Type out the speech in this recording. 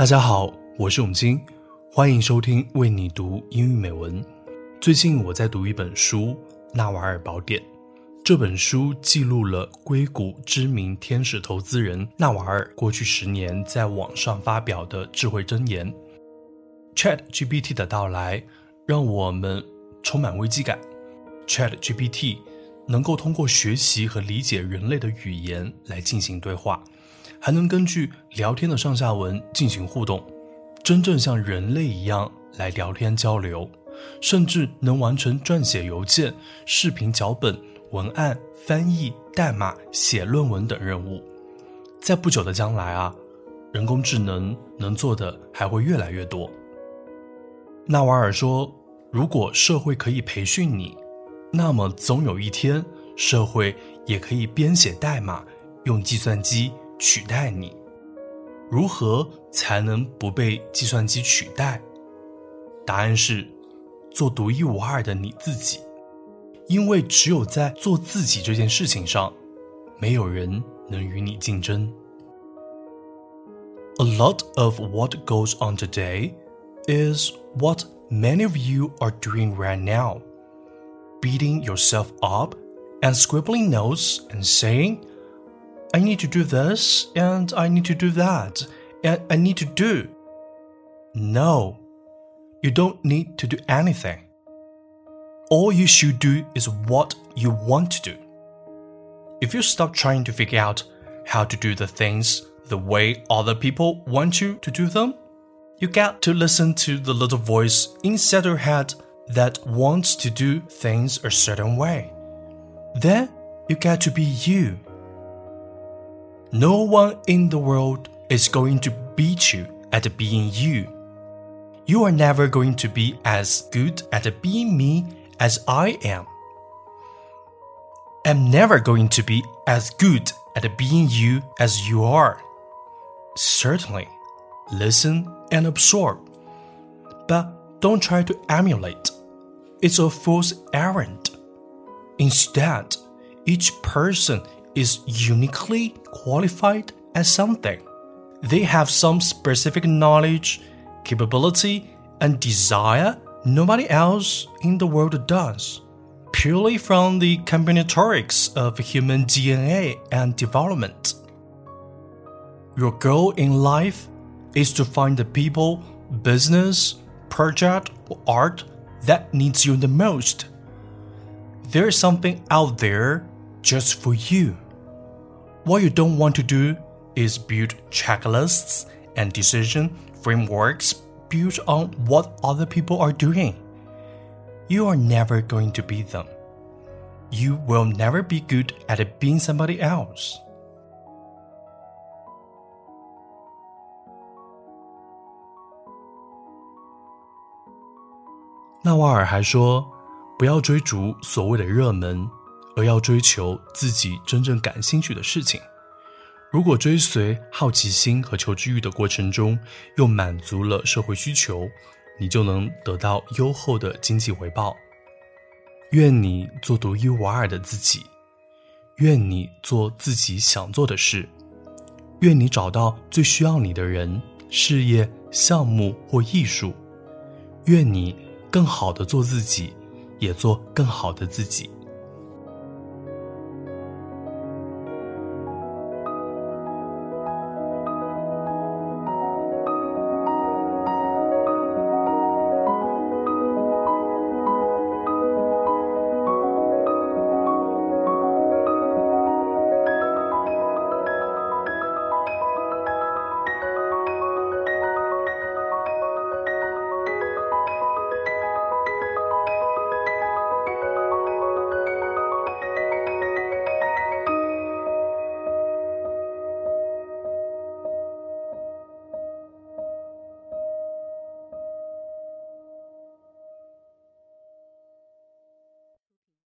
大家好，我是永金，欢迎收听为你读英语美文。最近我在读一本书《纳瓦尔宝典》，这本书记录了硅谷知名天使投资人纳瓦尔过去十年在网上发表的智慧箴言。Chat GPT 的到来让我们充满危机感。Chat GPT 能够通过学习和理解人类的语言来进行对话。还能根据聊天的上下文进行互动，真正像人类一样来聊天交流，甚至能完成撰写邮件、视频脚本、文案翻译、代码、写论文等任务。在不久的将来啊，人工智能能做的还会越来越多。纳瓦尔说：“如果社会可以培训你，那么总有一天，社会也可以编写代码，用计算机。”取代你，如何才能不被计算机取代？答案是做独一无二的你自己，因为只有在做自己这件事情上，没有人能与你竞争。A lot of what goes on today is what many of you are doing right now, beating yourself up and scribbling notes and saying. I need to do this and I need to do that and I need to do. No, you don't need to do anything. All you should do is what you want to do. If you stop trying to figure out how to do the things the way other people want you to do them, you get to listen to the little voice inside your head that wants to do things a certain way. Then you get to be you. No one in the world is going to beat you at being you. You are never going to be as good at being me as I am. I'm never going to be as good at being you as you are. Certainly, listen and absorb. But don't try to emulate. It's a fool's errand. Instead, each person is uniquely qualified as something. They have some specific knowledge, capability, and desire nobody else in the world does, purely from the combinatorics of human DNA and development. Your goal in life is to find the people, business, project, or art that needs you the most. There is something out there just for you. What you don't want to do is build checklists and decision frameworks built on what other people are doing. You are never going to be them. You will never be good at being somebody else. 纳瓦尔还说：“不要追逐所谓的热门， 而要追求自己真正感兴趣的事情。如果追随好奇心和求知欲的过程中，又满足了社会需求，你就能得到优厚的经济回报。愿你做独一无二的自己，愿你做自己想做的事，愿你找到最需要你的人、事业、项目或艺术。愿你更好的做自己，也做更好的自己。